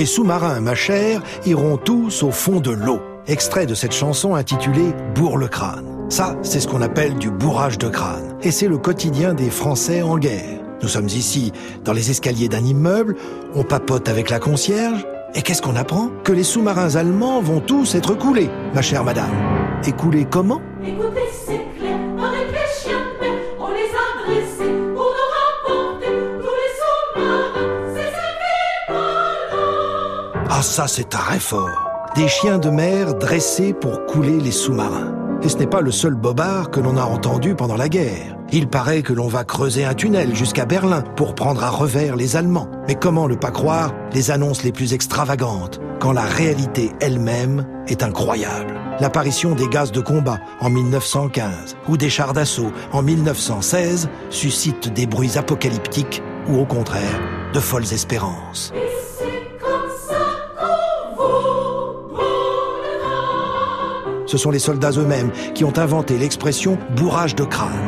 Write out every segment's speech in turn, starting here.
Les sous-marins, ma chère, iront tous au fond de l'eau. Extrait de cette chanson intitulée Bourre le crâne. Ça, c'est ce qu'on appelle du bourrage de crâne. Et c'est le quotidien des Français en guerre. Nous sommes ici, dans les escaliers d'un immeuble, on papote avec la concierge, et qu'est-ce qu'on apprend? Que les sous-marins allemands vont tous être coulés, ma chère madame. Et coulés comment? Écoutez, Ah ça, c'est très fort. Des chiens de mer dressés pour couler les sous-marins. Et ce n'est pas le seul bobard que l'on a entendu pendant la guerre. Il paraît que l'on va creuser un tunnel jusqu'à Berlin pour prendre à revers les Allemands. Mais comment ne pas croire les annonces les plus extravagantes quand la réalité elle-même est incroyable? L'apparition des gaz de combat en 1915 ou des chars d'assaut en 1916 suscite des bruits apocalyptiques ou au contraire de folles espérances. Ce sont les soldats eux-mêmes qui ont inventé l'expression bourrage de crâne.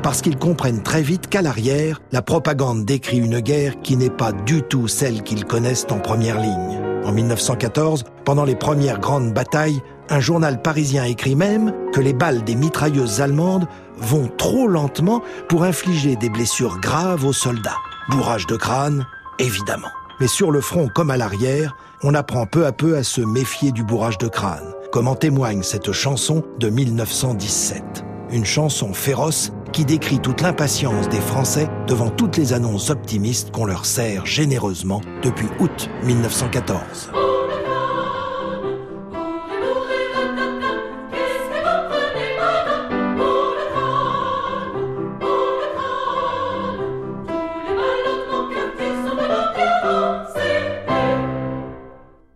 Parce qu'ils comprennent très vite qu'à l'arrière, la propagande décrit une guerre qui n'est pas du tout celle qu'ils connaissent en première ligne. En 1914, pendant les premières grandes batailles, un journal parisien écrit même que les balles des mitrailleuses allemandes vont trop lentement pour infliger des blessures graves aux soldats. Bourrage de crâne, évidemment. Mais sur le front comme à l'arrière, on apprend peu à peu à se méfier du bourrage de crâne, comme en témoigne cette chanson de 1917. Une chanson féroce qui décrit toute l'impatience des Français devant toutes les annonces optimistes qu'on leur sert généreusement depuis août 1914. Oh,